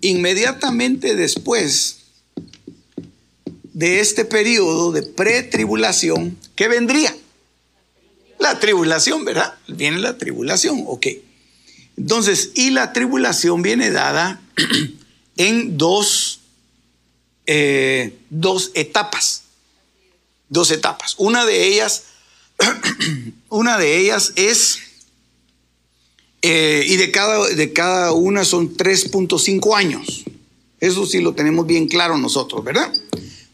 Inmediatamente después de este periodo de pretribulación, ¿qué vendría? La tribulación, ¿verdad? Viene la tribulación, ok. Entonces, y la tribulación viene dada en dos, eh, dos etapas. Dos etapas. Una de ellas, una de ellas es eh, y de cada, de cada una son 3.5 años. Eso sí lo tenemos bien claro nosotros, ¿verdad?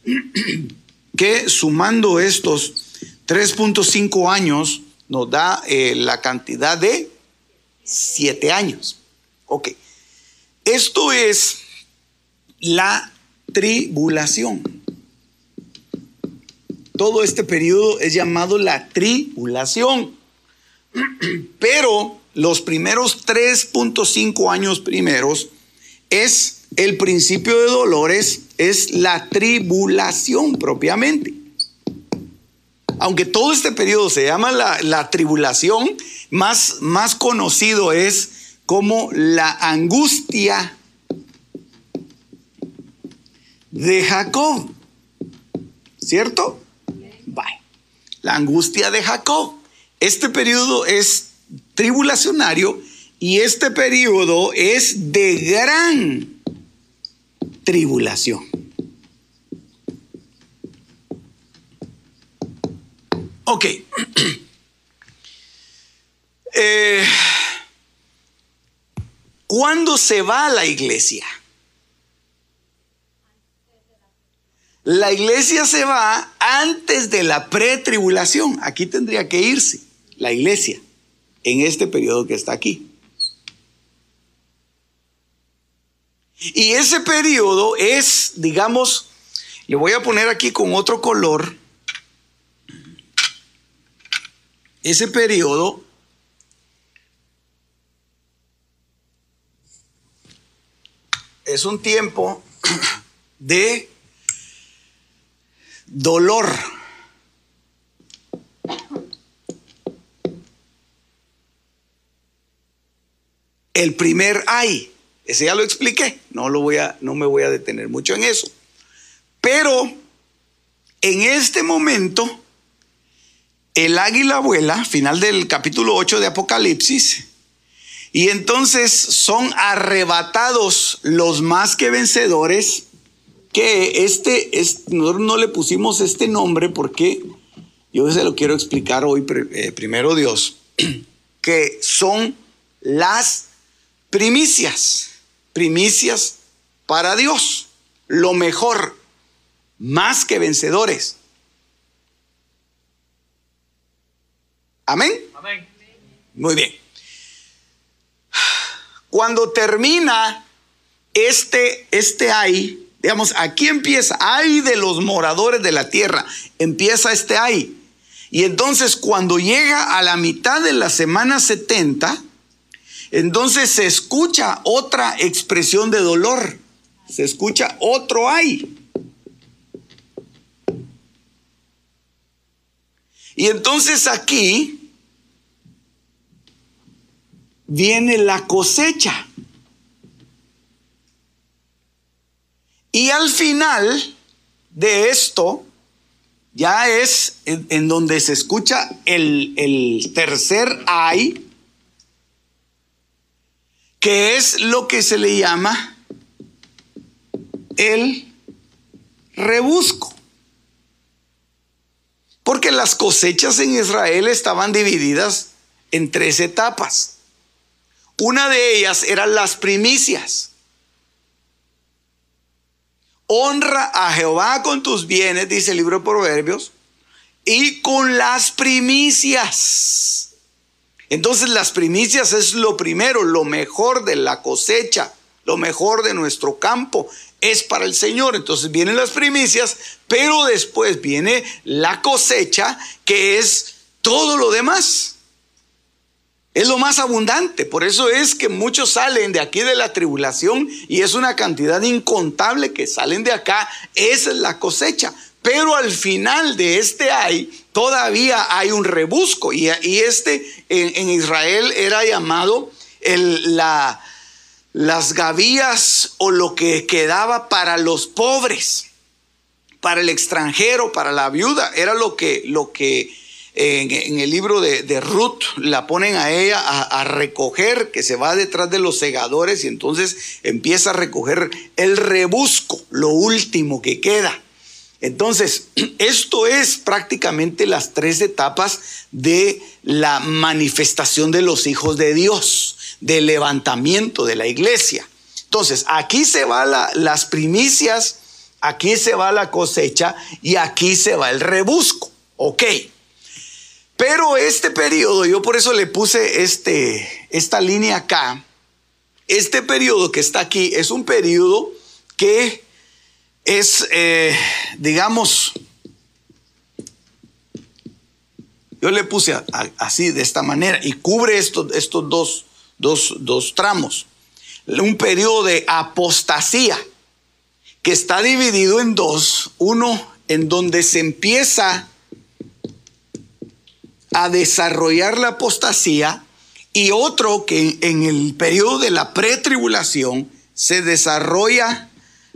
Que sumando estos 3.5 años nos da eh, la cantidad de 7 años. Ok. Esto es la tribulación. Todo este periodo es llamado la tribulación. Pero los primeros 3.5 años primeros es el principio de dolores, es la tribulación propiamente. Aunque todo este periodo se llama la, tribulación, más, más conocido es como la angustia de Jacob. ¿Cierto? Bye. La angustia de Jacob. Este periodo es tribulacionario y este periodo es de gran tribulación. Ok. Eh, ¿Cuándo se va a la iglesia? La iglesia se va antes de la pretribulación. Aquí tendría que irse la iglesia en este periodo que está aquí. Y ese periodo es, digamos, le voy a poner aquí con otro color, ese periodo es un tiempo de dolor. El primer ay, ese ya lo expliqué, no, lo voy a, no me voy a detener mucho en eso. Pero en este momento, el águila vuela, final del capítulo 8 de Apocalipsis, y entonces son arrebatados los más que vencedores, que este, nosotros no le pusimos este nombre porque yo se lo quiero explicar hoy, eh, primero Dios, que son las primicias, primicias para Dios, lo mejor, más que vencedores. Amén. Amén. Muy bien. Cuando termina este, este ay, digamos, aquí empieza, ay de los moradores de la tierra, empieza este ay. Y entonces cuando llega a la mitad de la semana 70, entonces se escucha otra expresión de dolor, se escucha otro ay. Y entonces aquí viene la cosecha. Y al final de esto, ya es en, donde se escucha el, el tercer ay, que es lo que se le llama el rebusco. Porque las cosechas en Israel estaban divididas en tres etapas. Una de ellas eran las primicias. honra a Jehová con tus bienes, dice el libro de Proverbios, y con las primicias. Entonces las primicias es lo primero, lo mejor de la cosecha, lo mejor de nuestro campo es para el Señor. Entonces vienen las primicias, pero después viene la cosecha, que es todo lo demás. Es lo más abundante. Por eso es que muchos salen de aquí de la tribulación y es una cantidad incontable que salen de acá. Esa es la cosecha. Pero al final de este hay, todavía hay un rebusco. Y, este en, Israel era llamado las gavías o lo que quedaba para los pobres, para el extranjero, para la viuda. Era lo que, lo que en, el libro de, Ruth la ponen a ella a, recoger, que se va detrás de los segadores y entonces empieza a recoger el rebusco, lo último que queda. Entonces, esto es prácticamente las tres etapas de la manifestación de los hijos de Dios, del levantamiento de la iglesia. Entonces, aquí se va las primicias, aquí se va la cosecha y aquí se va el rebusco. Ok. Pero este periodo, yo por eso le puse este, esta línea acá, este periodo que está aquí es un periodo que es, eh, digamos, yo le puse así, de esta manera, y cubre estos, estos dos, dos, dos tramos. Un periodo de apostasía que está dividido en dos. Uno en donde se empieza a desarrollar la apostasía y otro que en el periodo de la pretribulación se desarrolla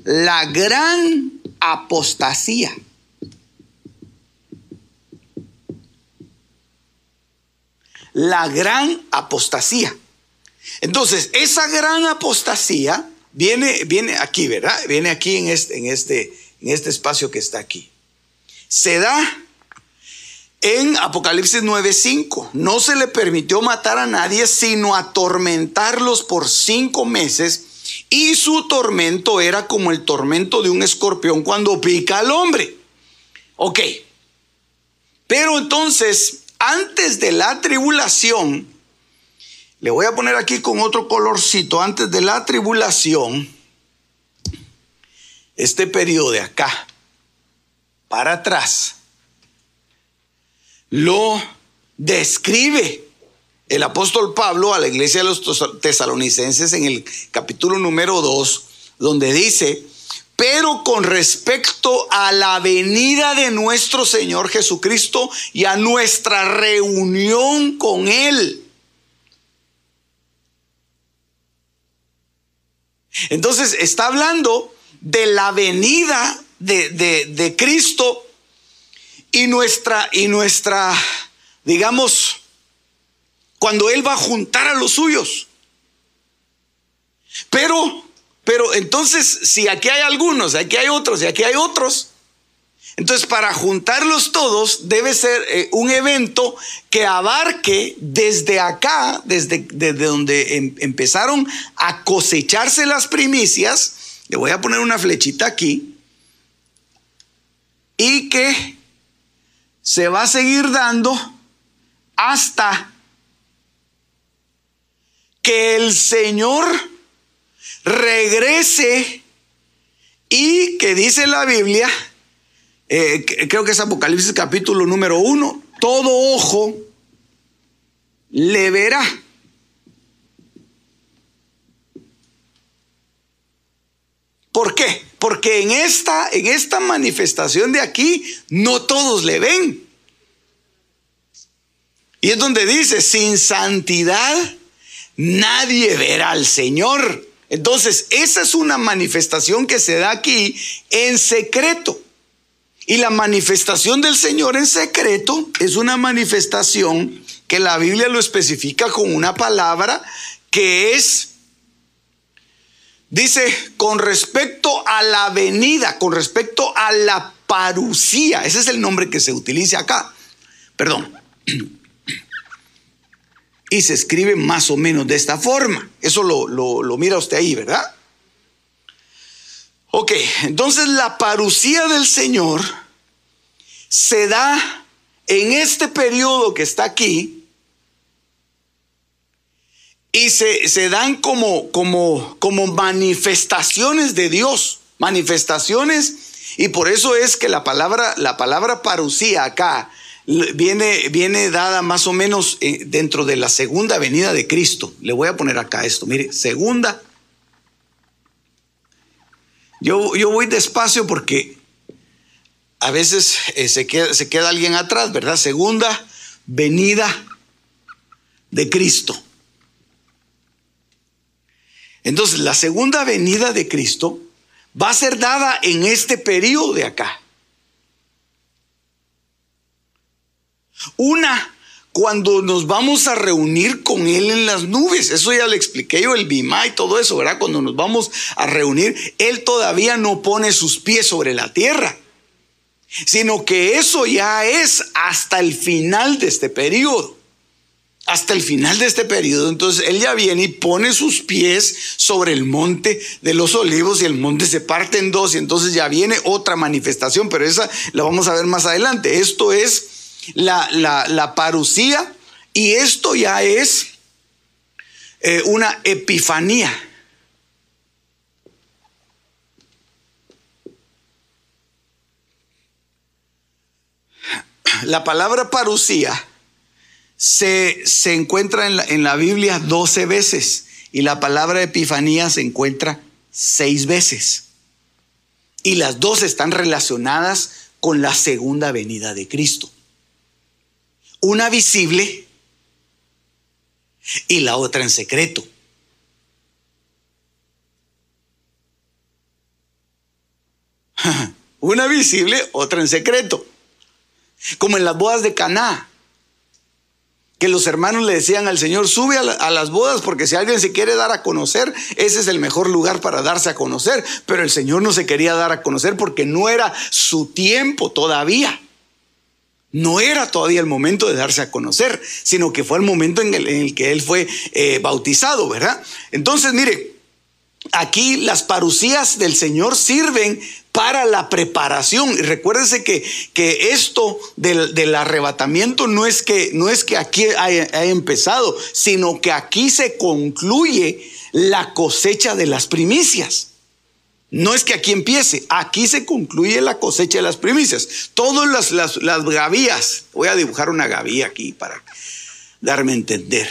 la gran apostasía. La gran apostasía. Entonces, esa gran apostasía viene, viene aquí, ¿verdad? Viene aquí en este, en, este, en este espacio que está aquí. Se da en Apocalipsis 9:5. No se le permitió matar a nadie, sino atormentarlos por cinco meses. Y su tormento era como el tormento de un escorpión cuando pica al hombre. Ok. Pero entonces, antes de la tribulación, le voy a poner aquí con otro colorcito, antes de la tribulación, este periodo de acá, para atrás, lo describe el apóstol Pablo a la iglesia de los tesalonicenses en el capítulo número 2, donde dice, pero con respecto a la venida de nuestro Señor Jesucristo y a nuestra reunión con Él. Entonces está hablando de la venida de, de Cristo y nuestra, y nuestra, digamos, cuando Él va a juntar a los suyos. Pero, pero entonces, si aquí hay algunos, aquí hay otros y aquí hay otros, entonces para juntarlos todos debe ser eh, un evento que abarque desde acá, desde, desde donde em, empezaron a cosecharse las primicias, le voy a poner una flechita aquí, y que se va a seguir dando hasta que el Señor regrese y que dice la Biblia, eh, creo que es Apocalipsis capítulo número uno, todo ojo le verá. ¿Por qué? Porque en esta, en esta manifestación de aquí, no todos le ven. Y es donde dice, sin santidad nadie verá al Señor. Entonces, esa es una manifestación que se da aquí en secreto. Y la manifestación del Señor en secreto es una manifestación que la Biblia lo especifica con una palabra que es Dice, con respecto a la venida, con respecto a la parucía, ese es el nombre que se utiliza acá. Perdón. Y se escribe más o menos de esta forma. Eso lo, lo mira usted ahí, ¿verdad? Ok, entonces la parucía del Señor se da en este periodo que está aquí y se, se dan como, como, como manifestaciones de Dios, manifestaciones, y por eso es que la palabra, la palabra parucía acá viene, viene dada más o menos eh, dentro de la segunda venida de Cristo. Le voy a poner acá esto, mire, segunda. Yo, yo voy despacio porque a veces eh, se, queda, se queda alguien atrás, ¿verdad? Segunda venida de Cristo. Entonces, la segunda venida de Cristo va a ser dada en este periodo de acá. Una, cuando nos vamos a reunir con Él en las nubes. Eso ya le expliqué yo, el Bima y todo eso, ¿verdad? Cuando nos vamos a reunir, Él todavía no pone sus pies sobre la tierra, sino que eso ya es hasta el final de este periodo. Hasta el final de este periodo, entonces Él ya viene y pone sus pies sobre el monte de los olivos y el monte se parte en dos y entonces ya viene otra manifestación, pero esa la vamos a ver más adelante. Esto es la, la, parucía y esto ya es eh, una epifanía. La palabra parucía se, se encuentra en la, en la Biblia 12 veces y la palabra epifanía se encuentra seis veces. Y las dos están relacionadas con la segunda venida de Cristo. Una visible y la otra en secreto. Una visible, otra en secreto. Como en las bodas de Caná, que los hermanos le decían al Señor, sube a, a, las bodas porque si alguien se quiere dar a conocer, ese es el mejor lugar para darse a conocer. Pero el Señor no se quería dar a conocer porque no era su tiempo todavía. No era todavía el momento de darse a conocer, sino que fue el momento en el, que él fue eh, bautizado, ¿verdad? Entonces, mire, aquí las parucías del Señor sirven para la preparación. Y recuérdese que, que esto del, arrebatamiento no es que, no es que aquí haya empezado, sino que aquí se concluye la cosecha de las primicias. No es que aquí empiece, aquí se concluye la cosecha de las primicias. Todas las, las, gavías, voy a dibujar una gavía aquí para darme a entender,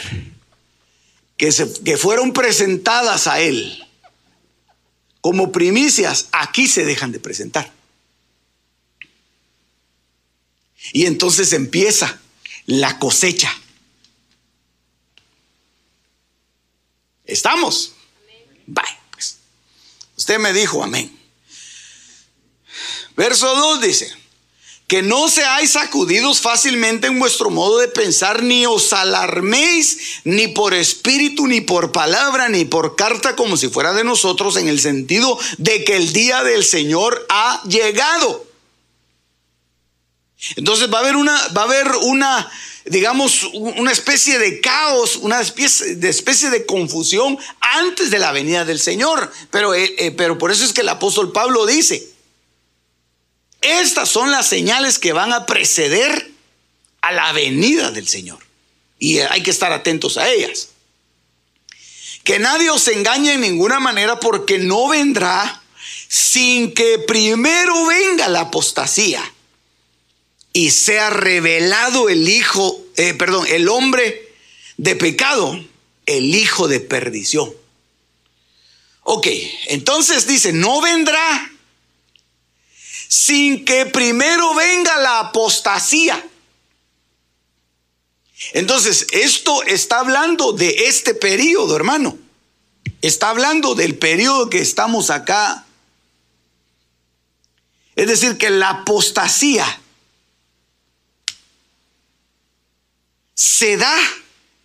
que, se, que fueron presentadas a él como primicias, aquí se dejan de presentar. Y entonces empieza la cosecha. ¿Estamos? Bye. Usted me dijo amén. Verso 2 dice, que no seáis sacudidos fácilmente en vuestro modo de pensar, ni os alarméis, ni por espíritu, ni por palabra, ni por carta, como si fuera de nosotros, en el sentido de que el día del Señor ha llegado. Entonces va a haber una, va a haber una, digamos, una especie de caos, una especie de, especie de confusión antes de la venida del Señor. Pero, eh, eh, pero por eso es que el apóstol Pablo dice, estas son las señales que van a preceder a la venida del Señor. Y hay que estar atentos a ellas. Que nadie os engañe en ninguna manera porque no vendrá sin que primero venga la apostasía y sea revelado el hijo, eh, perdón, el hombre de pecado, el hijo de perdición. Ok, entonces dice, no vendrá sin que primero venga la apostasía. Entonces, esto está hablando de este periodo, hermano. Está hablando del periodo que estamos acá. Es decir, que la apostasía se da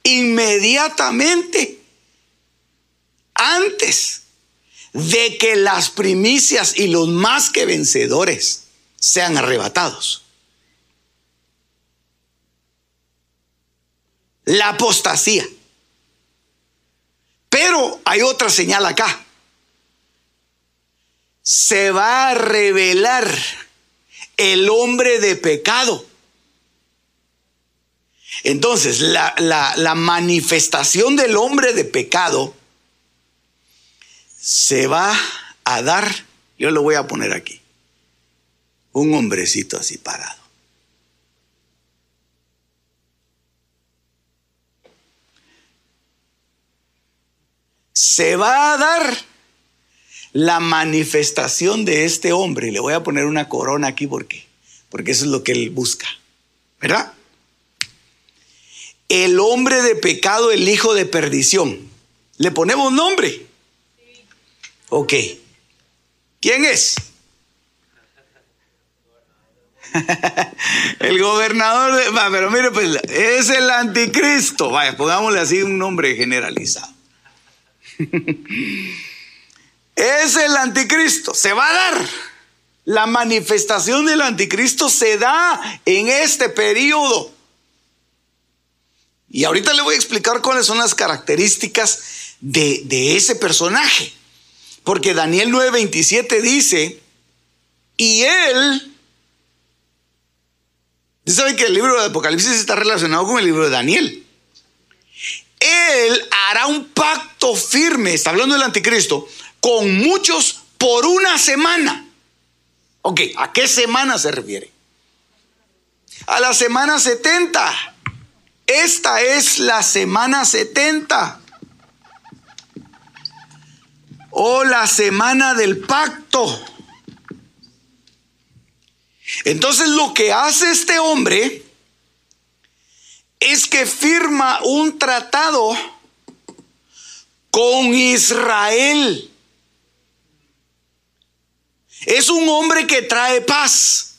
inmediatamente antes de que las primicias y los más que vencedores sean arrebatados. La apostasía. Pero hay otra señal acá. se va a revelar el hombre de pecado. Entonces, la, manifestación del hombre de pecado se va a dar, yo lo voy a poner aquí, un hombrecito así parado. Se va a dar la manifestación de este hombre. Le voy a poner una corona aquí porque, porque eso es lo que él busca. ¿Verdad? El hombre de pecado, el hijo de perdición. ¿Le ponemos nombre? Ok. ¿Quién es? el gobernador de... pero mire, pues es el anticristo. Vaya, pongámosle así un nombre generalizado. es el anticristo. Se va a dar. La manifestación del anticristo se da en este periodo. Y ahorita le voy a explicar cuáles son las características de, de ese personaje. Porque Daniel 9:27 dice, y él... Ustedes saben que el libro de Apocalipsis está relacionado con el libro de Daniel. Él hará un pacto firme, está hablando del anticristo, con muchos por una semana. Ok, ¿a qué semana se refiere? A la semana 70. Esta es la semana 70. O la semana del pacto. Entonces lo que hace este hombre es que firma un tratado con Israel. Es un hombre que trae paz.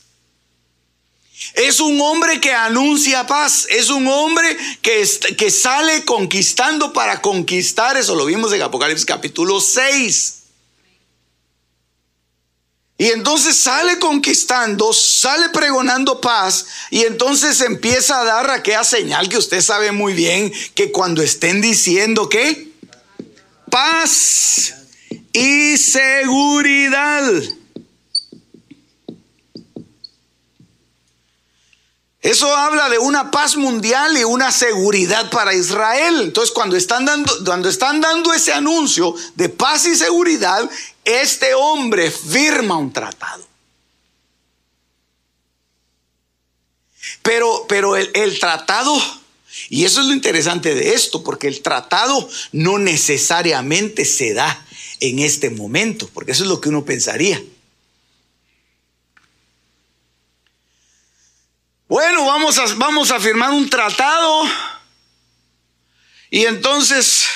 Es un hombre que anuncia paz. Es un hombre que, que sale conquistando para conquistar. Eso lo vimos en Apocalipsis capítulo 6. Y entonces sale conquistando, sale pregonando paz y entonces empieza a dar aquella señal que usted sabe muy bien que cuando estén diciendo que paz y seguridad. Eso habla de una paz mundial y una seguridad para Israel. Entonces, cuando están dando, cuando están dando ese anuncio de paz y seguridad, este hombre firma un tratado. Pero, pero el, el tratado, y eso es lo interesante de esto, porque el tratado no necesariamente se da en este momento, porque eso es lo que uno pensaría. Bueno, vamos a, vamos a firmar un tratado y entonces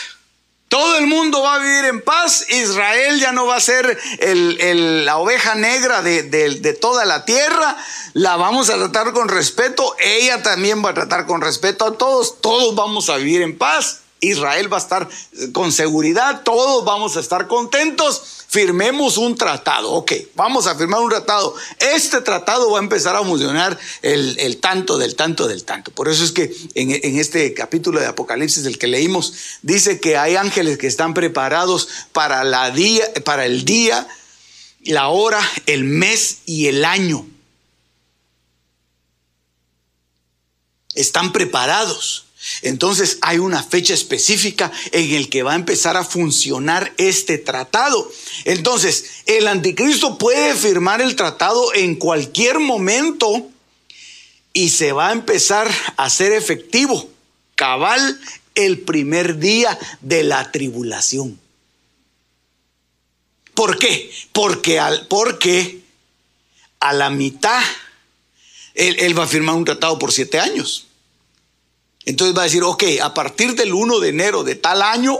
todo el mundo va a vivir en paz. Israel ya no va a ser la oveja negra de, de, toda la tierra. La vamos a tratar con respeto. Ella también va a tratar con respeto a todos. Todos vamos a vivir en paz. Israel va a estar con seguridad. Todos vamos a estar contentos firmemos un tratado. Ok, vamos a firmar un tratado. Este tratado va a empezar a funcionar el, tanto del tanto del tanto. Por eso es que en, este capítulo de Apocalipsis, del que leímos, dice que hay ángeles que están preparados para, la día, para el día, la hora, el mes y el año. Están preparados. Entonces hay una fecha específica en el que va a empezar a funcionar este tratado. Entonces, el anticristo puede firmar el tratado en cualquier momento y se va a empezar a ser efectivo, cabal, el primer día de la tribulación. ¿Por qué? Porque, al, porque a la mitad él, él va a firmar un tratado por siete años. Entonces va a decir, ok, a partir del 1 de enero de tal año,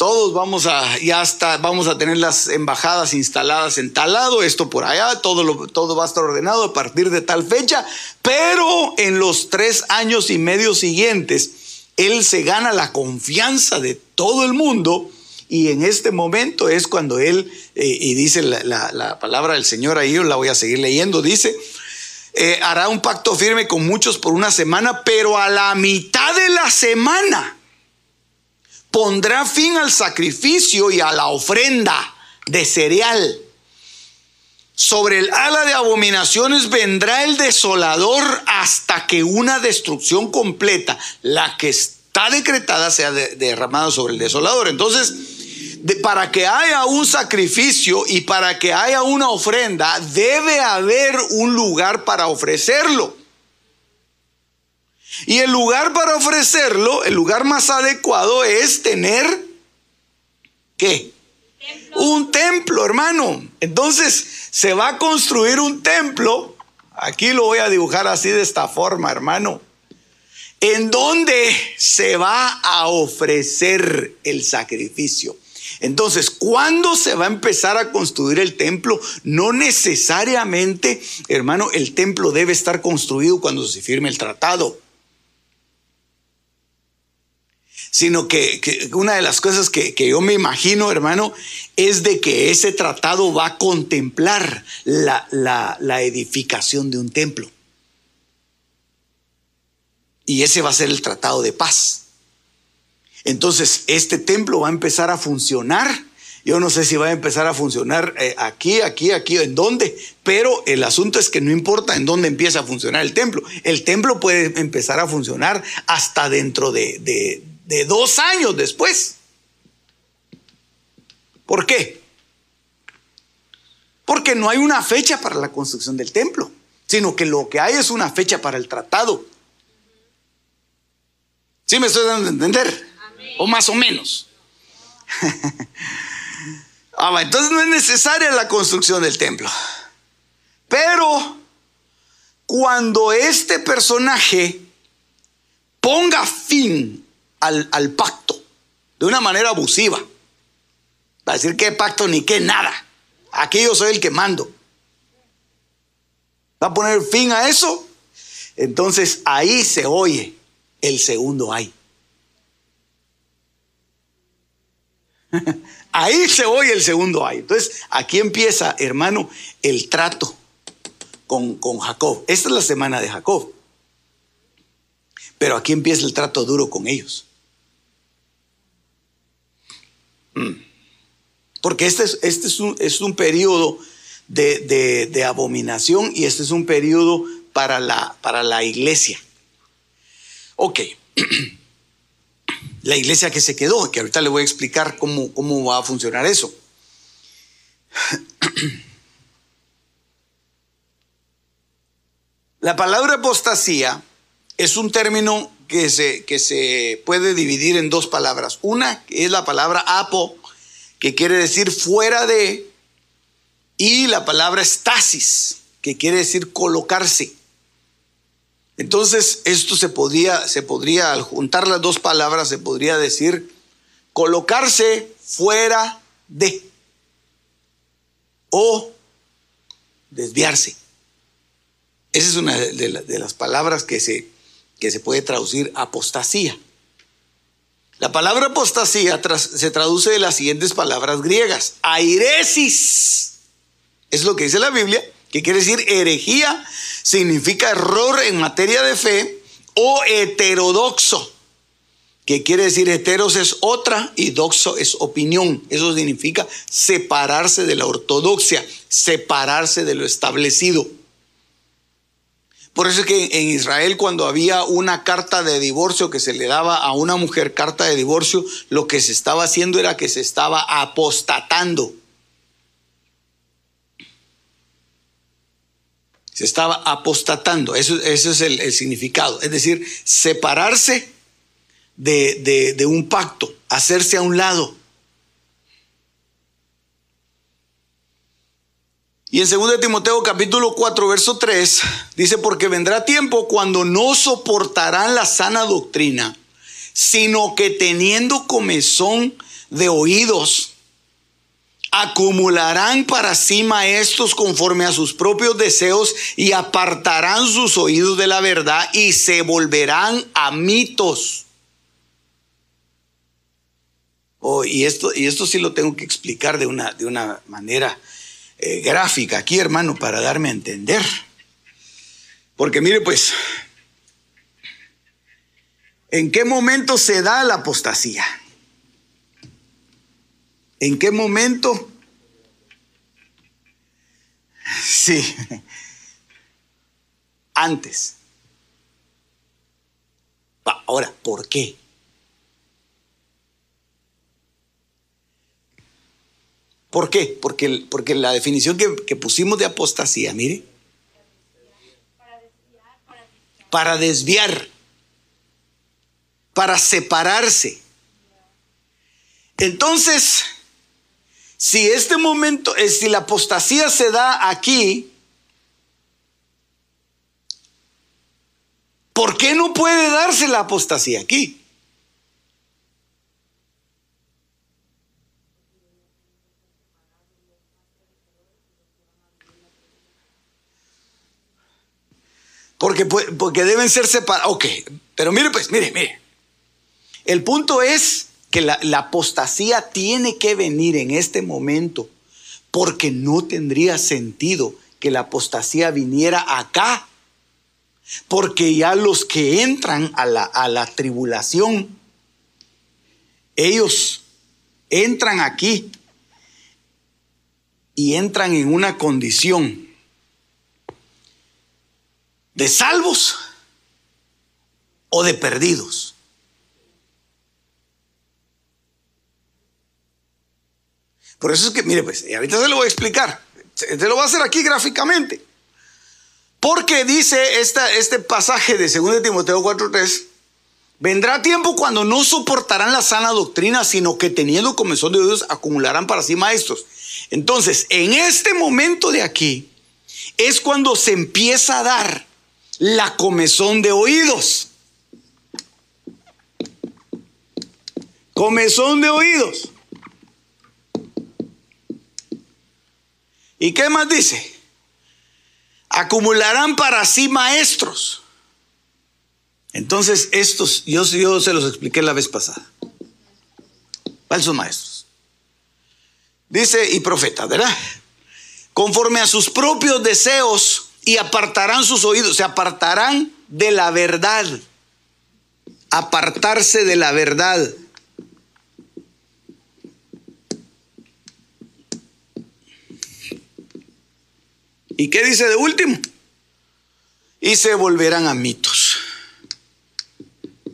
todos vamos a, ya hasta vamos a tener las embajadas instaladas en tal lado, esto por allá, todo, todo va a estar ordenado a partir de tal fecha, pero en los tres años y medio siguientes, él se gana la confianza de todo el mundo y en este momento es cuando él, eh, y dice la, la palabra del Señor ahí, yo la voy a seguir leyendo, dice, eh, hará un pacto firme con muchos por una semana, pero a la mitad de la semana pondrá fin al sacrificio y a la ofrenda de cereal. Sobre el ala de abominaciones vendrá el desolador hasta que una destrucción completa, la que está decretada, sea derramada sobre el desolador. Entonces, para que haya un sacrificio y para que haya una ofrenda, debe haber un lugar para ofrecerlo. Y el lugar para ofrecerlo, el lugar más adecuado es tener, ¿qué? Un templo, hermano. Entonces se va a construir un templo. Aquí lo voy a dibujar así de esta forma, hermano. En donde se va a ofrecer el sacrificio. Entonces, ¿cuándo se va a empezar a construir el templo? No necesariamente, hermano, el templo debe estar construido cuando se firme el tratado. sino que, una de las cosas que, yo me imagino, hermano, es de que ese tratado va a contemplar la, la edificación de un templo. Y ese va a ser el tratado de paz. Entonces, este templo va a empezar a funcionar. Yo no sé si va a empezar a funcionar eh, aquí, aquí, aquí, en dónde, pero el asunto es que no importa en dónde empieza a funcionar el templo. El templo puede empezar a funcionar hasta dentro de, de dos años después. ¿Por qué? Porque no hay una fecha para la construcción del templo, sino que lo que hay es una fecha para el tratado. ¿Sí me estoy dando a entender? O más o menos. ah, entonces no es necesaria la construcción del templo. Pero cuando este personaje ponga fin al, pacto de una manera abusiva. Va a decir que pacto ni que nada. Aquí yo soy el que mando. Va a poner fin a eso. Entonces ahí se oye el segundo ay. ahí se oye el segundo ay. Entonces aquí empieza, hermano, el trato con, con Jacob. Esta es la semana de Jacob. Pero aquí empieza el trato duro con ellos. Mm. Porque este es, este es, un, es un periodo de, abominación y este es un periodo para la, para la iglesia. Ok. La iglesia que se quedó, que ahorita le voy a explicar cómo, cómo va a funcionar eso. La palabra apostasía es un término que se, que se puede dividir en dos palabras. Una es la palabra apo, que quiere decir fuera de, y la palabra estasis, que quiere decir colocarse. Entonces, esto se podría, se podría, al juntar las dos palabras, se podría decir colocarse fuera de o desviarse. Esa es una de las palabras que se, que se puede traducir apostasía. La palabra apostasía se traduce de las siguientes palabras griegas. Airesis es lo que dice la Biblia, que quiere decir herejía, significa error en materia de fe, o heterodoxo, que quiere decir heteros es otra y doxo es opinión. Eso significa separarse de la ortodoxia, separarse de lo establecido. Por eso es que en Israel cuando había una carta de divorcio que se le daba a una mujer carta de divorcio, lo que se estaba haciendo era que se estaba apostatando. Se estaba apostatando, eso, es el, significado. Es decir, separarse de, un pacto, hacerse a un lado. Y en 2 Timoteo capítulo 4, verso 3, dice, porque vendrá tiempo cuando no soportarán la sana doctrina, sino que teniendo comezón de oídos, acumularán para sí maestros conforme a sus propios deseos y apartarán sus oídos de la verdad y se volverán a mitos. Oh, y, esto, y esto sí lo tengo que explicar de una, de una manera eh, gráfica aquí, hermano, para darme a entender. Porque mire, pues, ¿en qué momento se da la apostasía? ¿En qué momento Sí. Antes. Ahora, ¿por qué? ¿Por qué? Porque, porque la definición que, que pusimos de apostasía, mire, para desviar, para separarse. Entonces, si este momento, eh, si la apostasía se da aquí, ¿por qué no puede darse la apostasía aquí? Porque, porque deben ser separados. Ok, pero mire pues, mire, mire. El punto es que la, apostasía tiene que venir en este momento porque no tendría sentido que la apostasía viniera acá. Porque ya los que entran a la, a la tribulación, ellos entran aquí y entran en una condición de salvos o de perdidos. Por eso es que, mire, pues, ahorita se lo voy a explicar. Se lo voy a hacer aquí gráficamente. Porque dice esta, este pasaje de 2 Timoteo 4:3, vendrá tiempo cuando no soportarán la sana doctrina, sino que teniendo comezón de Dios acumularán para sí maestros. Entonces, en este momento de aquí, es cuando se empieza a dar la comezón de oídos. Comezón de oídos. ¿Y qué más dice? Acumularán para sí maestros. Entonces, estos, yo, yo se los expliqué la vez pasada. Falsos maestros. Dice, y profeta, ¿verdad? Conforme a sus propios deseos y apartarán sus oídos, se apartarán de la verdad. Apartarse de la verdad. ¿Y qué dice de último? Y se volverán a mitos.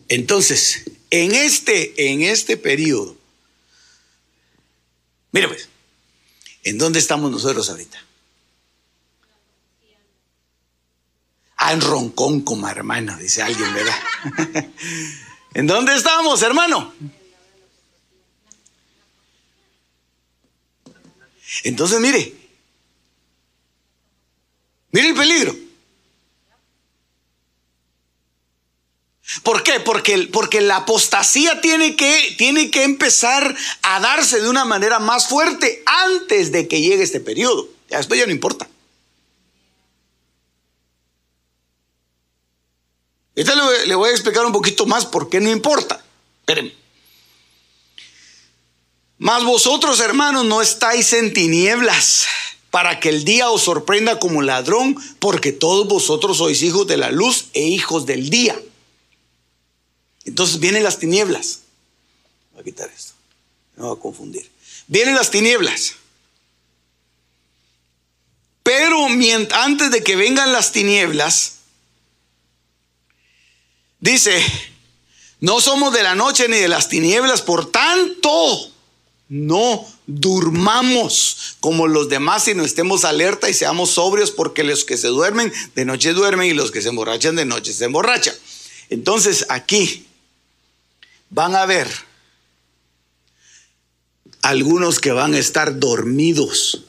Entonces, en este, en este periodo, mire pues, ¿en dónde estamos nosotros ahorita? Ah, en Roncón como hermano, dice alguien, ¿verdad? ¿En dónde estamos, hermano? Entonces, mire, mire el peligro. ¿Por qué? Porque, porque la apostasía tiene que, tiene que empezar a darse de una manera más fuerte antes de que llegue este periodo. Ya esto ya no importa. Ahorita le, voy a explicar un poquito más por qué no importa. Espérenme. Mas vosotros, hermanos, no estáis en tinieblas para que el día os sorprenda como ladrón, porque todos vosotros sois hijos de la luz e hijos del día. Entonces vienen las tinieblas. Voy a quitar esto. No voy a confundir. Vienen las tinieblas. Pero antes de que vengan las tinieblas, Dice, no somos de la noche ni de las tinieblas, por tanto, no durmamos como los demás, sino estemos alerta y seamos sobrios, porque los que se duermen de noche duermen y los que se emborrachan de noche se emborrachan. Entonces aquí van a ver algunos que van a estar dormidos.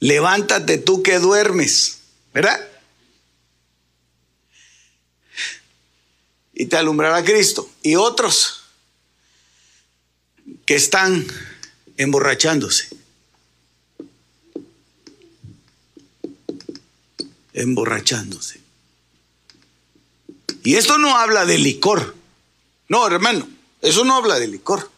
Levántate tú que duermes, ¿verdad? y te alumbrará Cristo. Y otros que están emborrachándose. Emborrachándose. Y esto no habla de licor. No, hermano, eso no habla de licor.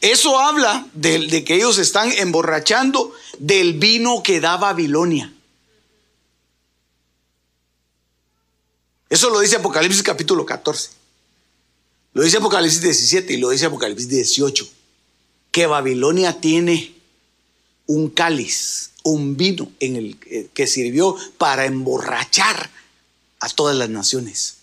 Eso habla de, que ellos están emborrachando del vino que da Babilonia. Eso lo dice Apocalipsis capítulo 14. Lo dice Apocalipsis 17 y lo dice Apocalipsis 18. Que Babilonia tiene un cáliz, un vino en el que sirvió para emborrachar a todas las naciones.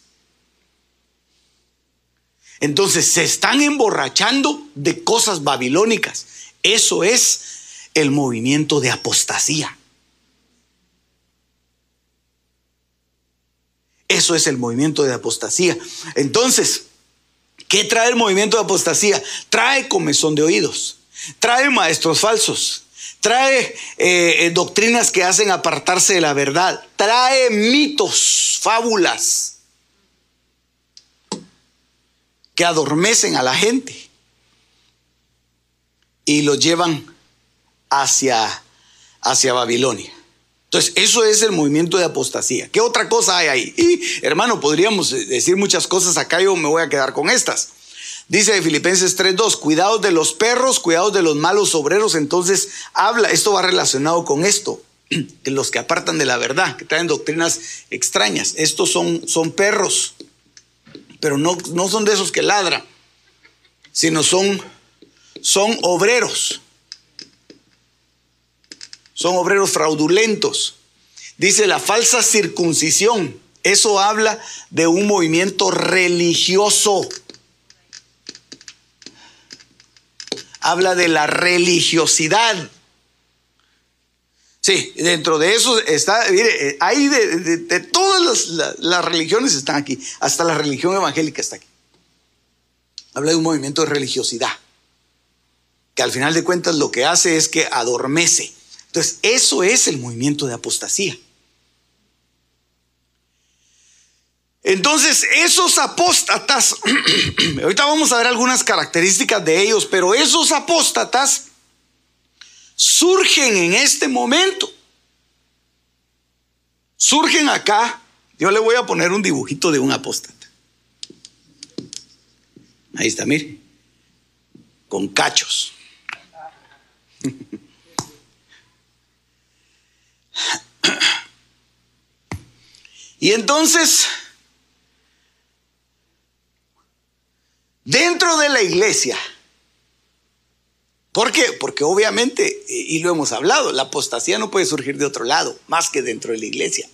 Entonces se están emborrachando de cosas babilónicas. Eso es el movimiento de apostasía. Eso es el movimiento de apostasía. Entonces, ¿qué trae el movimiento de apostasía? Trae comezón de oídos, trae maestros falsos, trae eh, eh, doctrinas que hacen apartarse de la verdad, trae mitos, fábulas que adormecen a la gente y lo llevan hacia, hacia Babilonia. Entonces, eso es el movimiento de apostasía. ¿Qué otra cosa hay ahí? Y, hermano, podríamos decir muchas cosas acá, yo me voy a quedar con estas. Dice Filipenses 3.2, cuidados de los perros, cuidados de los malos obreros. Entonces, habla, esto va relacionado con esto, que los que apartan de la verdad, que traen doctrinas extrañas. Estos son, son perros, pero no, no son de esos que ladran, sino son, son obreros son obreros fraudulentos. Dice la falsa circuncisión. Eso habla de un movimiento religioso. Habla de la religiosidad. Sí, dentro de eso está, mire, hay de, todas las, las, religiones están aquí, hasta la religión evangélica está aquí. Habla de un movimiento de religiosidad, que al final de cuentas lo que hace es que adormece entonces, eso es el movimiento de apostasía. Entonces, esos apóstatas, ahorita vamos a ver algunas características de ellos, pero esos apóstatas surgen en este momento. Surgen acá. Yo le voy a poner un dibujito de un apóstata. Ahí está, mire. Con cachos. Y entonces, dentro de la iglesia, ¿por qué? Porque obviamente, y lo hemos hablado, la apostasía no puede surgir de otro lado, más que dentro de la iglesia.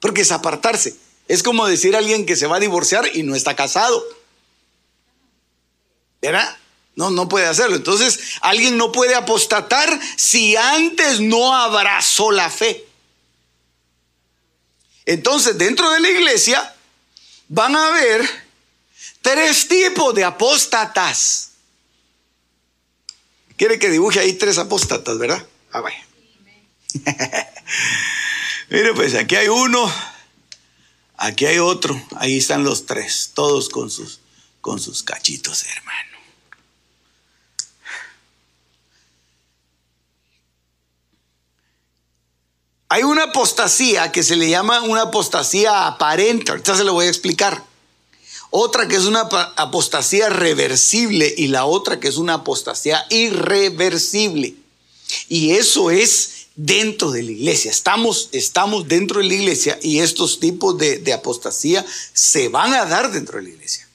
Porque es apartarse. Es como decir a alguien que se va a divorciar y no está casado. ¿Verdad? No, no puede hacerlo. Entonces, alguien no puede apostatar si antes no abrazó la fe. Entonces, dentro de la iglesia van a haber tres tipos de apóstatas. Quiere que dibuje ahí tres apóstatas, ¿verdad? Ah, vaya. Mire, pues aquí hay uno, aquí hay otro, ahí están los tres, todos con sus, con sus cachitos, hermano. Hay una apostasía que se le llama una apostasía aparente, ahorita se lo voy a explicar. Otra que es una apostasía reversible y la otra que es una apostasía irreversible. Y eso es dentro de la iglesia. Estamos, estamos dentro de la iglesia y estos tipos de, de apostasía se van a dar dentro de la iglesia.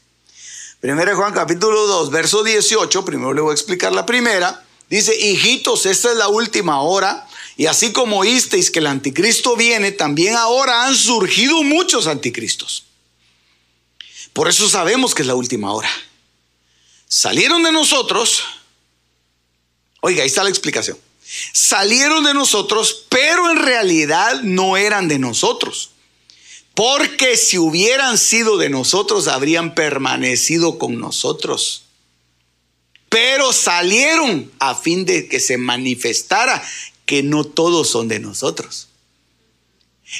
Primera Juan capítulo 2, verso 18, primero le voy a explicar la primera. Dice, hijitos, esta es la última hora y así como oísteis que el anticristo viene, también ahora han surgido muchos anticristos. Por eso sabemos que es la última hora. Salieron de nosotros, oiga, ahí está la explicación. Salieron de nosotros, pero en realidad no eran de nosotros. Porque si hubieran sido de nosotros, habrían permanecido con nosotros pero salieron a fin de que se manifestara que no todos son de nosotros.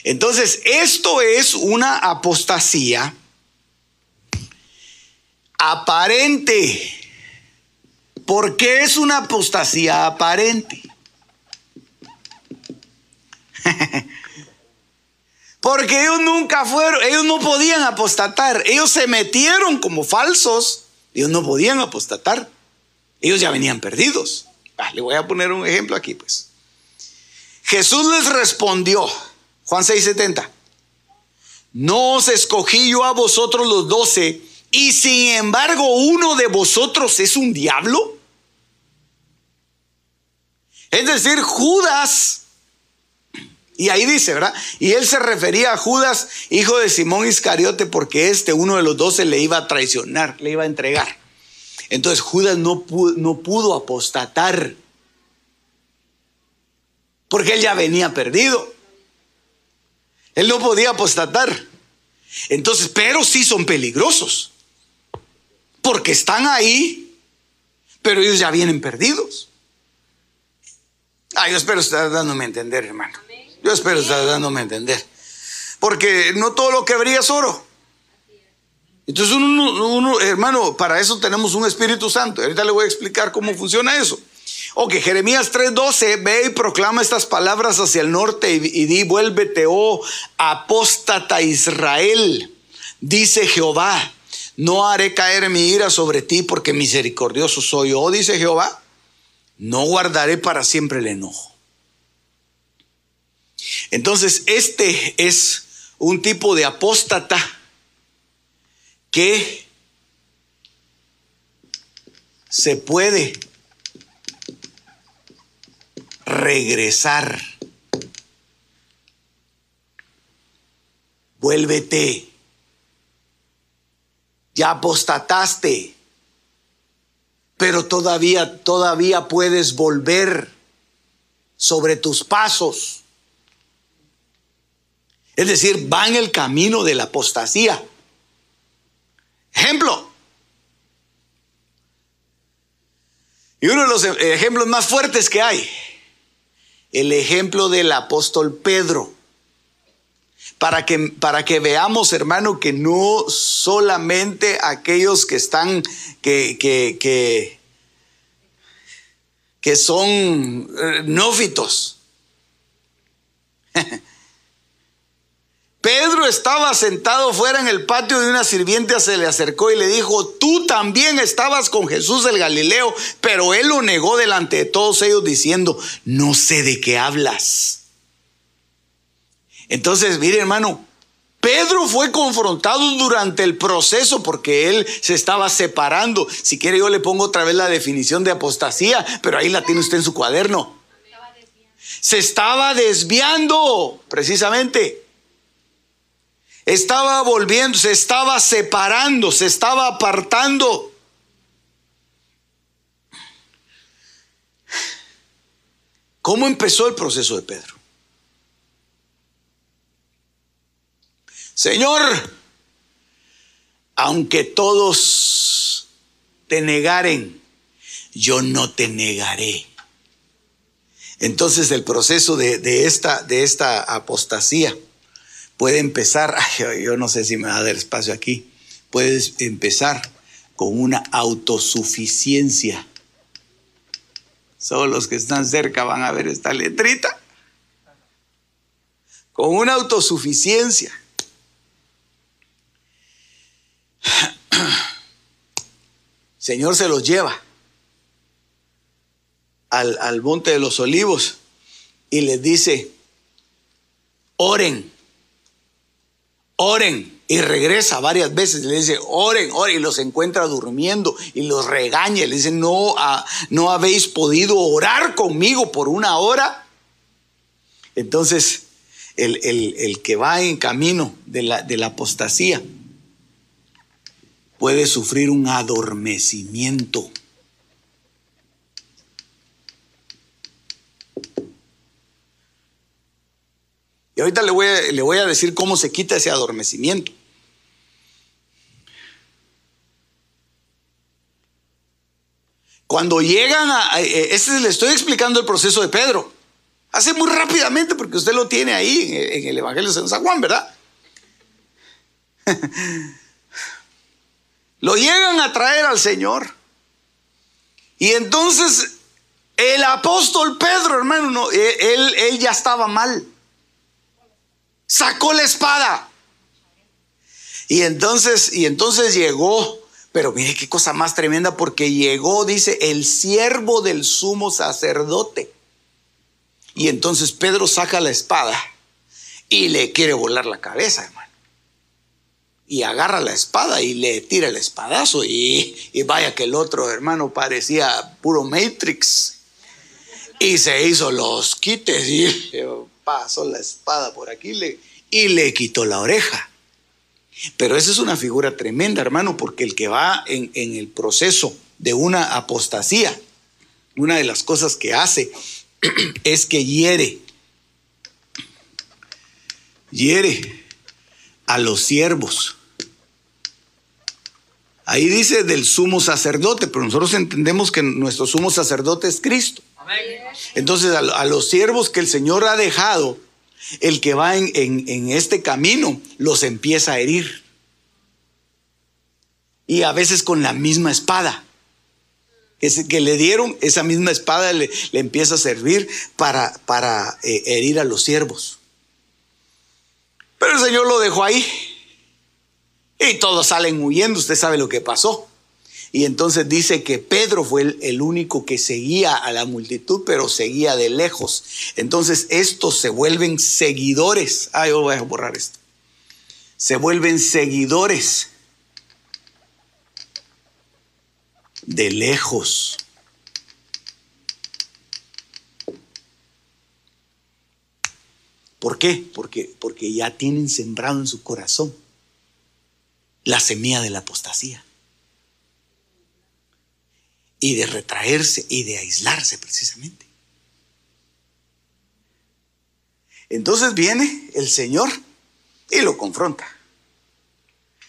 Entonces, esto es una apostasía aparente. ¿Por qué es una apostasía aparente? Porque ellos nunca fueron, ellos no podían apostatar, ellos se metieron como falsos, ellos no podían apostatar, ellos ya venían perdidos. Ah, le voy a poner un ejemplo aquí, pues. Jesús les respondió, Juan 6:70, no os escogí yo a vosotros los doce, y sin embargo uno de vosotros es un diablo. Es decir, Judas, y ahí dice, ¿verdad? Y él se refería a Judas, hijo de Simón Iscariote, porque este, uno de los doce, le iba a traicionar, le iba a entregar. Entonces Judas no pudo, no pudo apostatar, porque él ya venía perdido. Él no podía apostatar. Entonces, pero sí son peligrosos, porque están ahí, pero ellos ya vienen perdidos. Ah, yo espero estar dándome a entender, hermano. Yo espero estar dándome a entender. Porque no todo lo que brilla es oro. Entonces, uno, hermano, para eso tenemos un Espíritu Santo. Ahorita le voy a explicar cómo funciona eso. Ok, Jeremías 3:12, ve y proclama estas palabras hacia el norte y, di, vuélvete, oh apóstata Israel, dice Jehová, no haré caer mi ira sobre ti porque misericordioso soy, oh, dice Jehová, no guardaré para siempre el enojo. Entonces, este es un tipo de apóstata que se puede regresar. Vuélvete. Ya apostataste. Pero todavía todavía puedes volver sobre tus pasos. Es decir, va en el camino de la apostasía. Ejemplo. Y uno de los ejemplos más fuertes que hay, el ejemplo del apóstol Pedro. Para que, para que veamos, hermano, que no solamente aquellos que están, que, que, que, son eh, nófitos. Pedro estaba sentado fuera en el patio de una sirviente, se le acercó y le dijo, tú también estabas con Jesús el Galileo, pero él lo negó delante de todos ellos diciendo, no sé de qué hablas. Entonces, mire hermano, Pedro fue confrontado durante el proceso porque él se estaba separando. Si quiere yo le pongo otra vez la definición de apostasía, pero ahí la tiene usted en su cuaderno. Se estaba desviando, precisamente estaba volviendo, se estaba separando, se estaba apartando. ¿Cómo empezó el proceso de Pedro? Señor, aunque todos te negaren, yo no te negaré. Entonces el proceso de, esta, de esta apostasía puede empezar, yo no sé si me va a dar espacio aquí, puedes empezar con una autosuficiencia. Solo los que están cerca van a ver esta letrita. Con una autosuficiencia. Señor se los lleva al, al monte de los olivos y les dice, oren oren. Y regresa varias veces, le dice, oren, oren, y los encuentra durmiendo y los regaña, le dice, no, no habéis podido orar conmigo por una hora. Entonces, el, el que va en camino de la, de la apostasía puede sufrir un adormecimiento. Y ahorita le voy, a, le voy a decir cómo se quita ese adormecimiento. Cuando llegan a... Este le estoy explicando el proceso de Pedro. Hace muy rápidamente porque usted lo tiene ahí en el Evangelio de San Juan, ¿verdad? lo llegan a traer al Señor. Y entonces el apóstol Pedro, hermano, no, él, él ya estaba mal sacó la espada. Y entonces, y entonces llegó, pero mire qué cosa más tremenda, porque llegó, dice, el siervo del sumo sacerdote. Y entonces Pedro saca la espada y le quiere volar la cabeza, hermano. Y agarra la espada y le tira el espadazo. Y, y vaya que el otro hermano parecía puro Matrix. Y se hizo los quites y pasó la espada por aquí y le quitó la oreja. Pero esa es una figura tremenda, hermano, porque el que va en, en el proceso de una apostasía, una de las cosas que hace es que hiere, hiere a los siervos. Ahí dice del sumo sacerdote, pero nosotros entendemos que nuestro sumo sacerdote es Cristo. Entonces a, los siervos que el Señor ha dejado, el que va en, este camino, los empieza a herir. Y a veces con la misma espada que le dieron, esa misma espada le, empieza a servir para, para eh, herir a los siervos. Pero el Señor lo dejó ahí. Y todos salen huyendo, usted sabe lo que pasó. Y entonces dice que Pedro fue el, único que seguía a la multitud, pero seguía de lejos. Entonces estos se vuelven seguidores. Ah, yo voy a borrar esto. Se vuelven seguidores de lejos. ¿Por qué? Porque, porque ya tienen sembrado en su corazón la semilla de la apostasía. Y de retraerse y de aislarse precisamente. Entonces viene el Señor y lo confronta.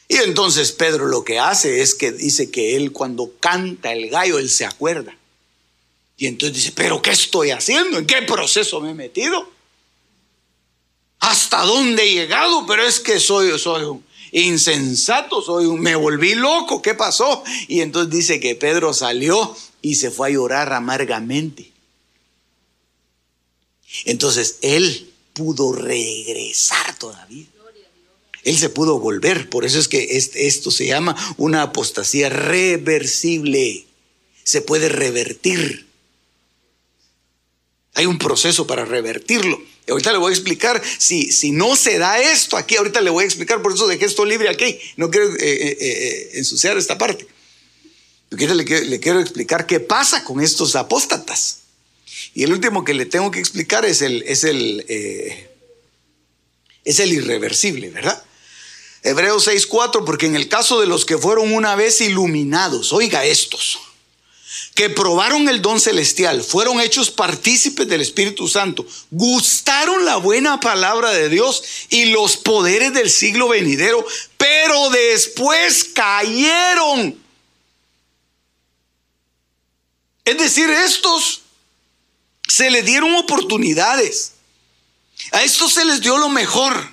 Y entonces Pedro lo que hace es que dice que él cuando canta el gallo, él se acuerda. Y entonces dice, pero ¿qué estoy haciendo? ¿En qué proceso me he metido? ¿Hasta dónde he llegado? Pero es que soy, soy un insensato, soy me volví loco, ¿qué pasó? Y entonces dice que Pedro salió y se fue a llorar amargamente. Entonces él pudo regresar todavía. Él se pudo volver. Por eso es que esto se llama una apostasía reversible. Se puede revertir. Hay un proceso para revertirlo. Ahorita le voy a explicar, si, si no se da esto aquí, ahorita le voy a explicar, por eso dejé esto libre aquí. No quiero eh, eh, eh, ensuciar esta parte. Le, le quiero explicar qué pasa con estos apóstatas. Y el último que le tengo que explicar es el, es el, es el irreversible, ¿verdad? Hebreos 6:4, porque en el caso de los que fueron una vez iluminados, oiga estos, que probaron el don celestial, fueron hechos partícipes del Espíritu Santo, gustaron la buena palabra de Dios y los poderes del siglo venidero, pero después cayeron. Es decir, estos se les dieron oportunidades. A estos se les dio lo mejor.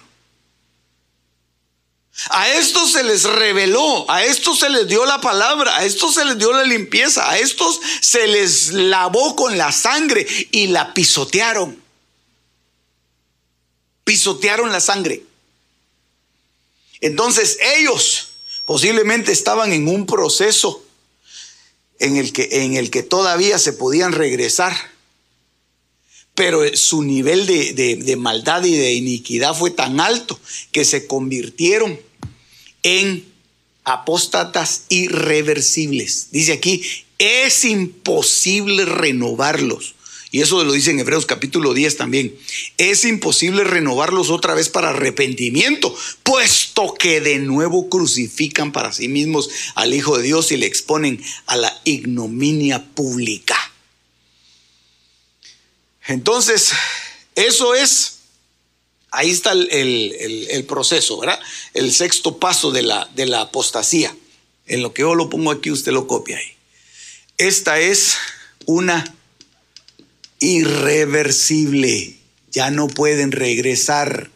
A estos se les reveló, a estos se les dio la palabra, a estos se les dio la limpieza, a estos se les lavó con la sangre y la pisotearon. Pisotearon la sangre. Entonces ellos posiblemente estaban en un proceso en el que, en el que todavía se podían regresar pero su nivel de, maldad y de iniquidad fue tan alto que se convirtieron en apóstatas irreversibles. Dice aquí, es imposible renovarlos. Y eso lo dice en Hebreos capítulo 10 también. Es imposible renovarlos otra vez para arrepentimiento, puesto que de nuevo crucifican para sí mismos al Hijo de Dios y le exponen a la ignominia pública. Entonces, eso es, ahí está el, proceso, ¿verdad? El sexto paso de la, de la apostasía. En lo que yo lo pongo aquí, usted lo copia ahí. Esta es una irreversible. Ya no pueden regresar.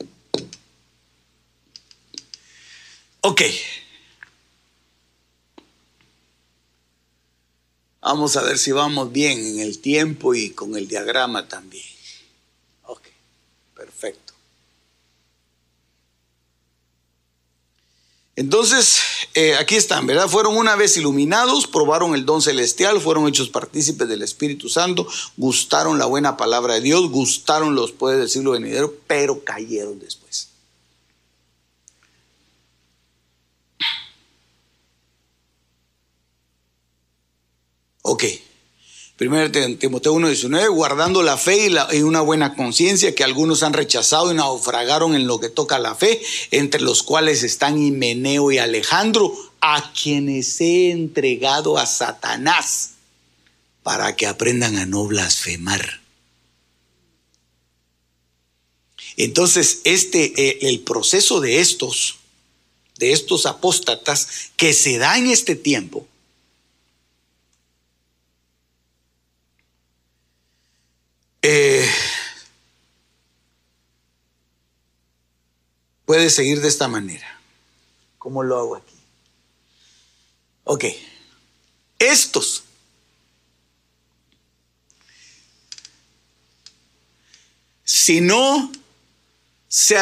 Ok, Vamos a ver si vamos bien en el tiempo y con el diagrama también. Ok, perfecto. Entonces, eh, aquí están, ¿verdad? Fueron una vez iluminados, probaron el don celestial, fueron hechos partícipes del Espíritu Santo, gustaron la buena palabra de Dios, gustaron los poderes del siglo venidero, pero cayeron después. Ok. Primero Timoteo 1.19, guardando la fe y, una buena conciencia que algunos han rechazado y naufragaron en lo que toca la fe, entre los cuales están Himeneo y Alejandro, a quienes he entregado a Satanás para que aprendan a no blasfemar. Entonces, este, eh, el proceso de estos, de estos apóstatas que se da en este tiempo, Eh, puede seguir de esta manera. ¿Cómo lo hago aquí? Ok. Estos. Si no se,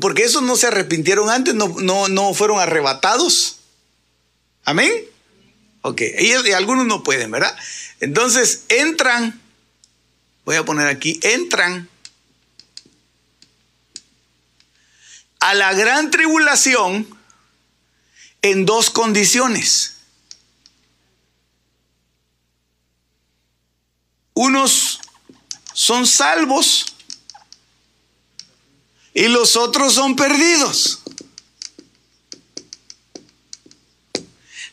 porque esos no se arrepintieron antes, no, no, no fueron arrebatados. Amén. Ok, y algunos no pueden, ¿verdad? Entonces entran voy a poner aquí, entran a la gran tribulación en dos condiciones. Unos son salvos y los otros son perdidos.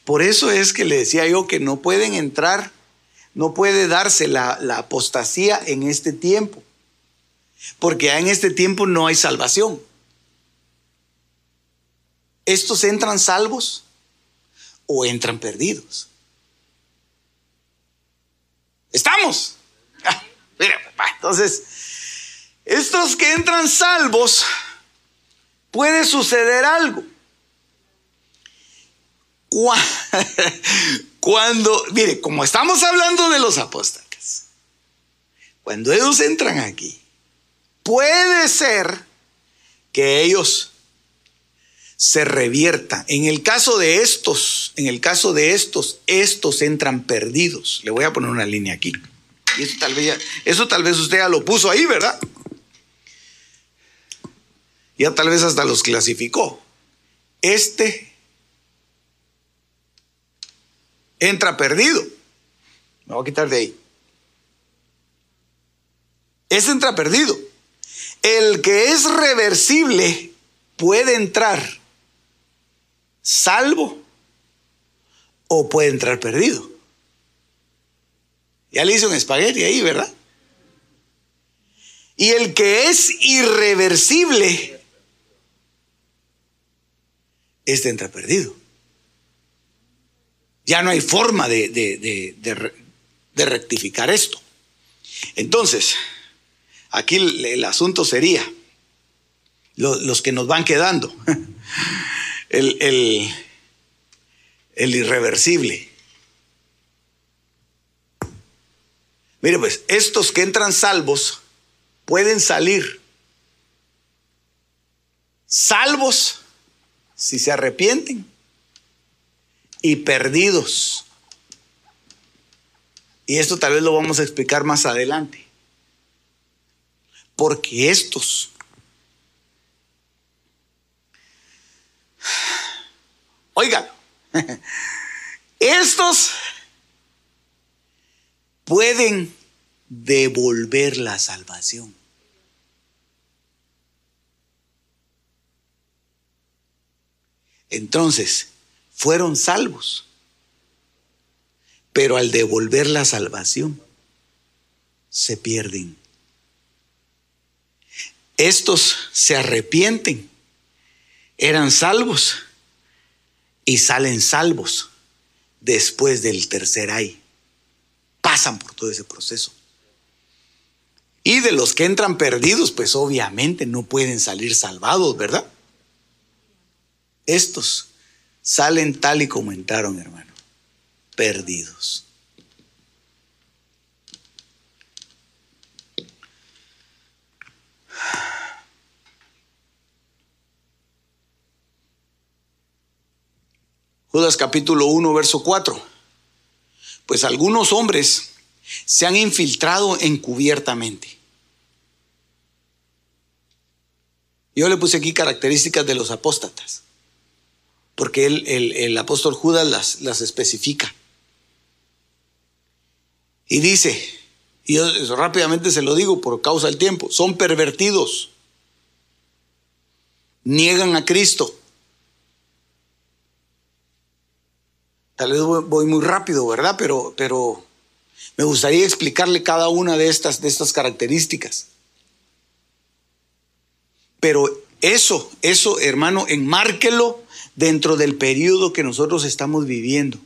Por eso es que le decía yo que no pueden entrar no puede darse la, apostasía en este tiempo, porque en este tiempo no hay salvación. ¿Estos entran salvos o entran perdidos? ¿Estamos? Ah, entonces, estos que entran salvos, puede suceder algo. Cuando, mire, como estamos hablando de los apóstoles, cuando ellos entran aquí, puede ser que ellos se reviertan. En el caso de estos, en el caso de estos, estos entran perdidos. Le voy a poner una línea aquí. Y eso tal vez, eso tal vez usted ya lo puso ahí, ¿verdad? Ya tal vez hasta los clasificó. Este entra perdido. Me voy a quitar de ahí. Ese entra perdido. El que es reversible puede entrar salvo o puede entrar perdido. Ya le hice un espagueti ahí, ¿verdad? Y el que es irreversible, este entra perdido. Ya no hay forma de, rectificar esto. Entonces, aquí el, asunto sería los que nos van quedando, el, el irreversible. Mire, pues, estos que entran salvos pueden salir salvos si se arrepienten y perdidos. Y esto tal vez lo vamos a explicar más adelante. Porque estos Oigan, estos pueden devolver la salvación. Entonces, fueron salvos. Pero al devolver la salvación, se pierden. Estos se arrepienten, eran salvos y salen salvos después del tercer ay. Pasan por todo ese proceso. Y de los que entran perdidos, pues obviamente no pueden salir salvados, ¿verdad? Estos salen tal y como entraron, hermano, perdidos. Judas capítulo 1, verso 4. Pues algunos hombres se han infiltrado encubiertamente. Yo le puse aquí características de los apóstatas porque el, apóstol Judas las, las especifica. Y dice, y yo rápidamente se lo digo por causa del tiempo, son pervertidos, niegan a Cristo. Tal vez voy muy rápido, ¿verdad? Pero, pero me gustaría explicarle cada una de estas, de estas características. Pero eso, eso, hermano, enmárquelo dentro del periodo que nosotros estamos viviendo.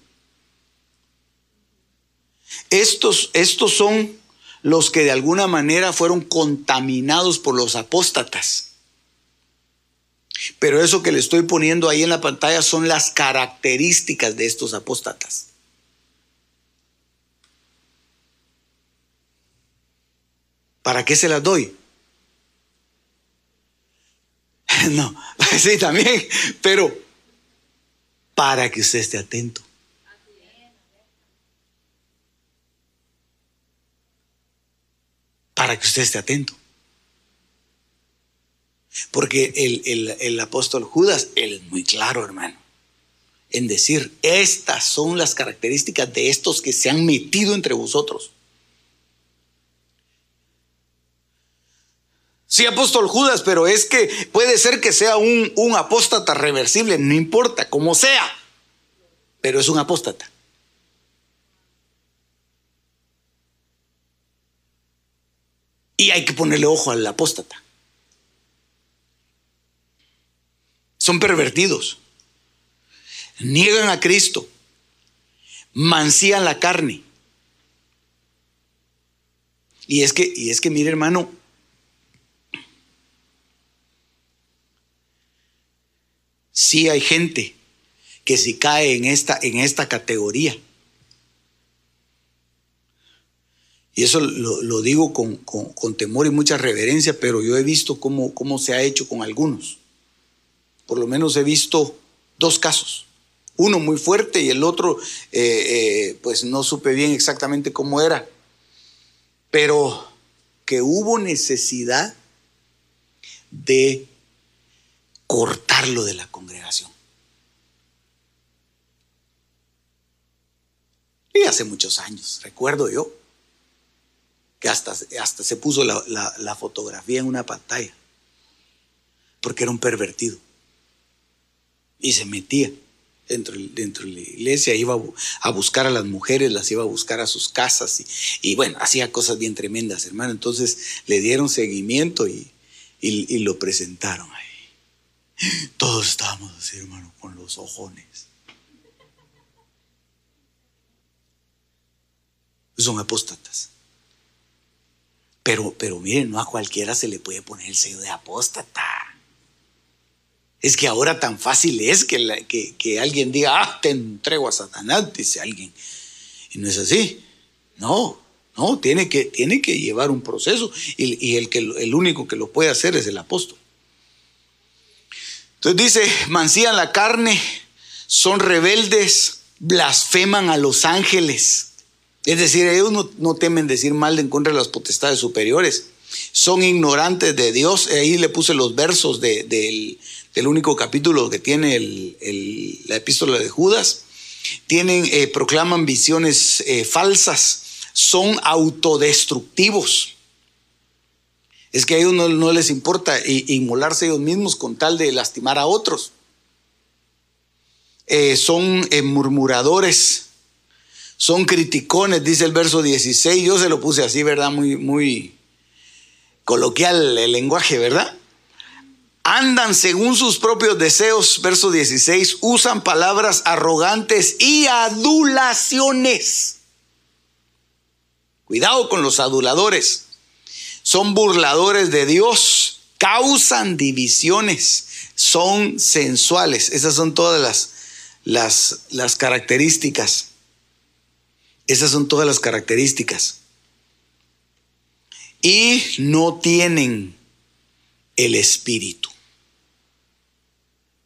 Estos, estos son los que de alguna manera fueron contaminados por los apóstatas. Pero eso que le estoy poniendo ahí en la pantalla son las características de estos apóstatas. ¿Para qué se las doy? No, sí, también, pero para que usted esté atento. Para que usted esté atento. Porque el, apóstol Judas, él es muy claro, hermano, en decir, estas son las características de estos que se han metido entre vosotros. Sí, apóstol Judas, pero es que puede ser que sea un, un apóstata reversible, no importa, como sea, pero es un apóstata. Y hay que ponerle ojo al apóstata. Son pervertidos. Niegan a Cristo. Mancían la carne. Y es que, y es que, mire, hermano, sí hay gente que si cae en esta, en esta categoría. Y eso lo, digo con, temor y mucha reverencia, pero yo he visto cómo, cómo se ha hecho con algunos. Por lo menos he visto dos casos. Uno muy fuerte y el otro, eh, eh, pues no supe bien exactamente cómo era. Pero que hubo necesidad de cortarlo de la congregación. Y hace muchos años, recuerdo yo, que hasta, hasta se puso la, fotografía en una pantalla, porque era un pervertido. Y se metía dentro, dentro de la iglesia, iba a buscar a las mujeres, las iba a buscar a sus casas, y, bueno, hacía cosas bien tremendas, hermano. Entonces le dieron seguimiento y, y lo presentaron ahí. Todos estábamos así, hermano, con los ojones. Son apóstatas. Pero, pero miren, no a cualquiera se le puede poner el sello de apóstata. Es que ahora tan fácil es que, que, alguien diga, ah, te entrego a Satanás, dice alguien. Y no es así. No, no, tiene que, tiene que llevar un proceso. Y, y el, que, el único que lo puede hacer es el apóstol. Entonces dice, mancían la carne, son rebeldes, blasfeman a los ángeles. Es decir, ellos no, temen decir mal en contra de las potestades superiores. Son ignorantes de Dios. Ahí le puse los versos del, único capítulo que tiene la epístola de Judas. Tienen, eh, proclaman visiones eh, falsas. Son autodestructivos. Es que a ellos no, les importa inmolarse ellos mismos con tal de lastimar a otros. Eh, son eh, murmuradores, son criticones, dice el verso 16. Yo se lo puse así, ¿verdad? Muy, muy coloquial el lenguaje, ¿verdad? Andan según sus propios deseos, verso 16, usan palabras arrogantes y adulaciones. Cuidado con los aduladores son burladores de Dios, causan divisiones, son sensuales. Esas son todas las, las, las características. Esas son todas las características. Y no tienen el espíritu.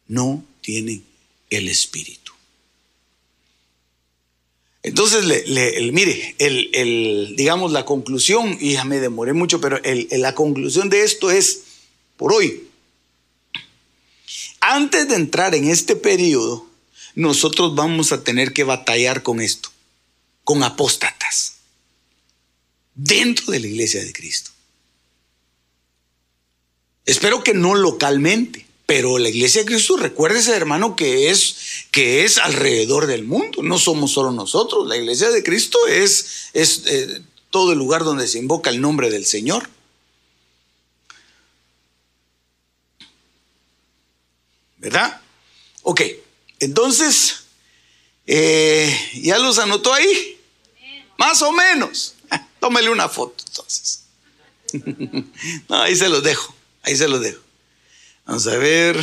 No tienen el espíritu. Entonces, le, mire, el, digamos, la conclusión, y ya me demoré mucho, pero la conclusión de esto es, por hoy, antes de entrar en este periodo, nosotros vamos a tener que batallar con esto, con apóstatas. dentro de la iglesia de Cristo. Espero que no localmente, pero la iglesia de Cristo, recuérdese hermano que es, que es alrededor del mundo, no somos solo nosotros, la iglesia de Cristo es, es eh, todo el lugar donde se invoca el nombre del Señor. ¿Verdad? Ok, entonces, eh, ¿ya los anotó ahí? Más o menos. Tómele una foto entonces. no, ahí se los dejo, ahí se los dejo. Vamos a ver.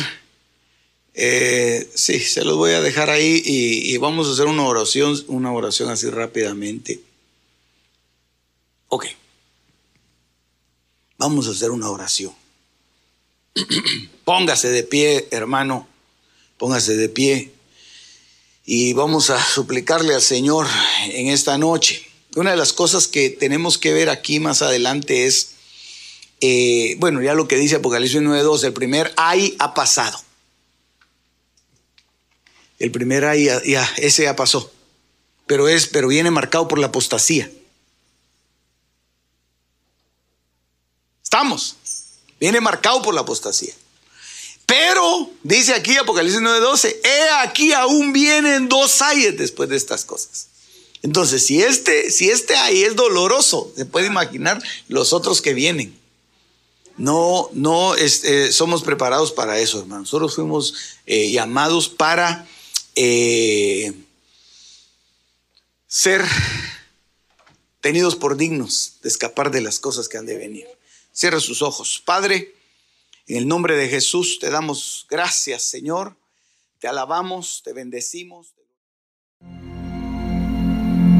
Eh, sí, se los voy a dejar ahí y, y, vamos a hacer una oración, una oración así rápidamente. Ok. Vamos a hacer una oración. Póngase de pie, hermano. Póngase de pie. Y vamos a suplicarle al Señor en esta noche. Una de las cosas que tenemos que ver aquí más adelante es, eh, bueno, ya lo que dice Apocalipsis 9.2, el primer ay ha pasado. El primer ay, ya, ese ya pasó. Pero, es, pero viene marcado por la apostasía. Estamos. Viene marcado por la apostasía. Pero, dice aquí Apocalipsis 9:12, he aquí aún vienen dos ayes después de estas cosas. Entonces, si este, si este ay es doloroso, se puede imaginar los otros que vienen. No, no este, somos preparados para eso, hermano. Nosotros fuimos eh, llamados para eh, ser tenidos por dignos de escapar de las cosas que han de venir. Cierra sus ojos. Padre, en el nombre de Jesús te damos gracias, Señor. Te alabamos, te bendecimos.